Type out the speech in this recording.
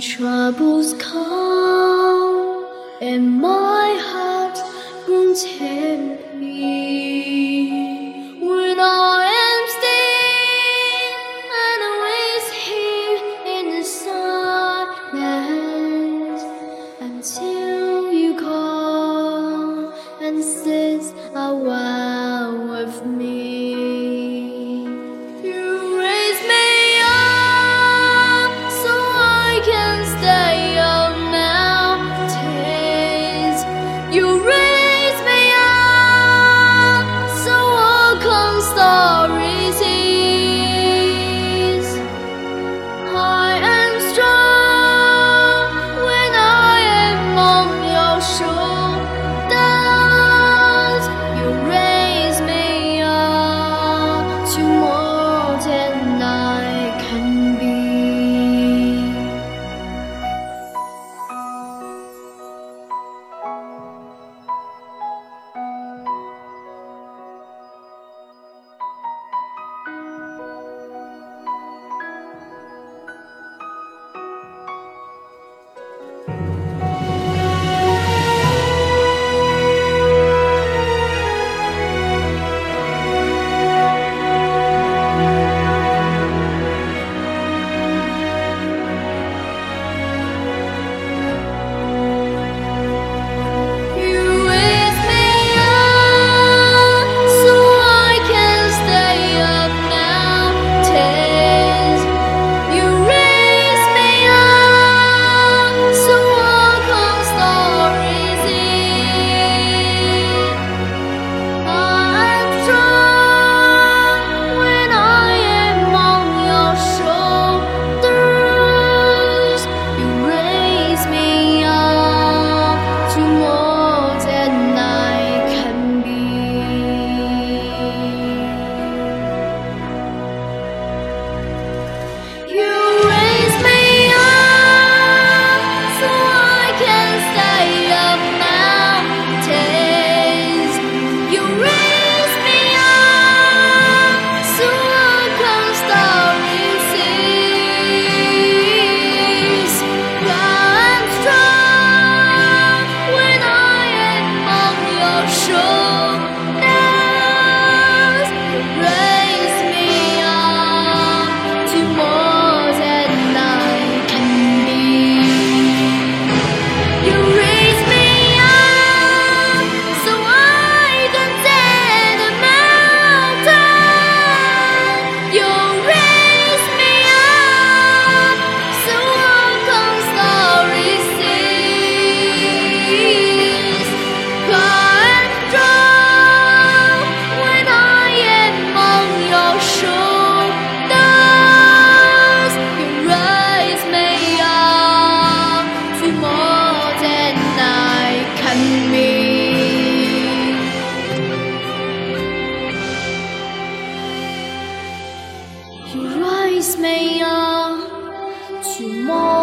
troubles come and my heart grows heavy, Your eyes may are tomorrow.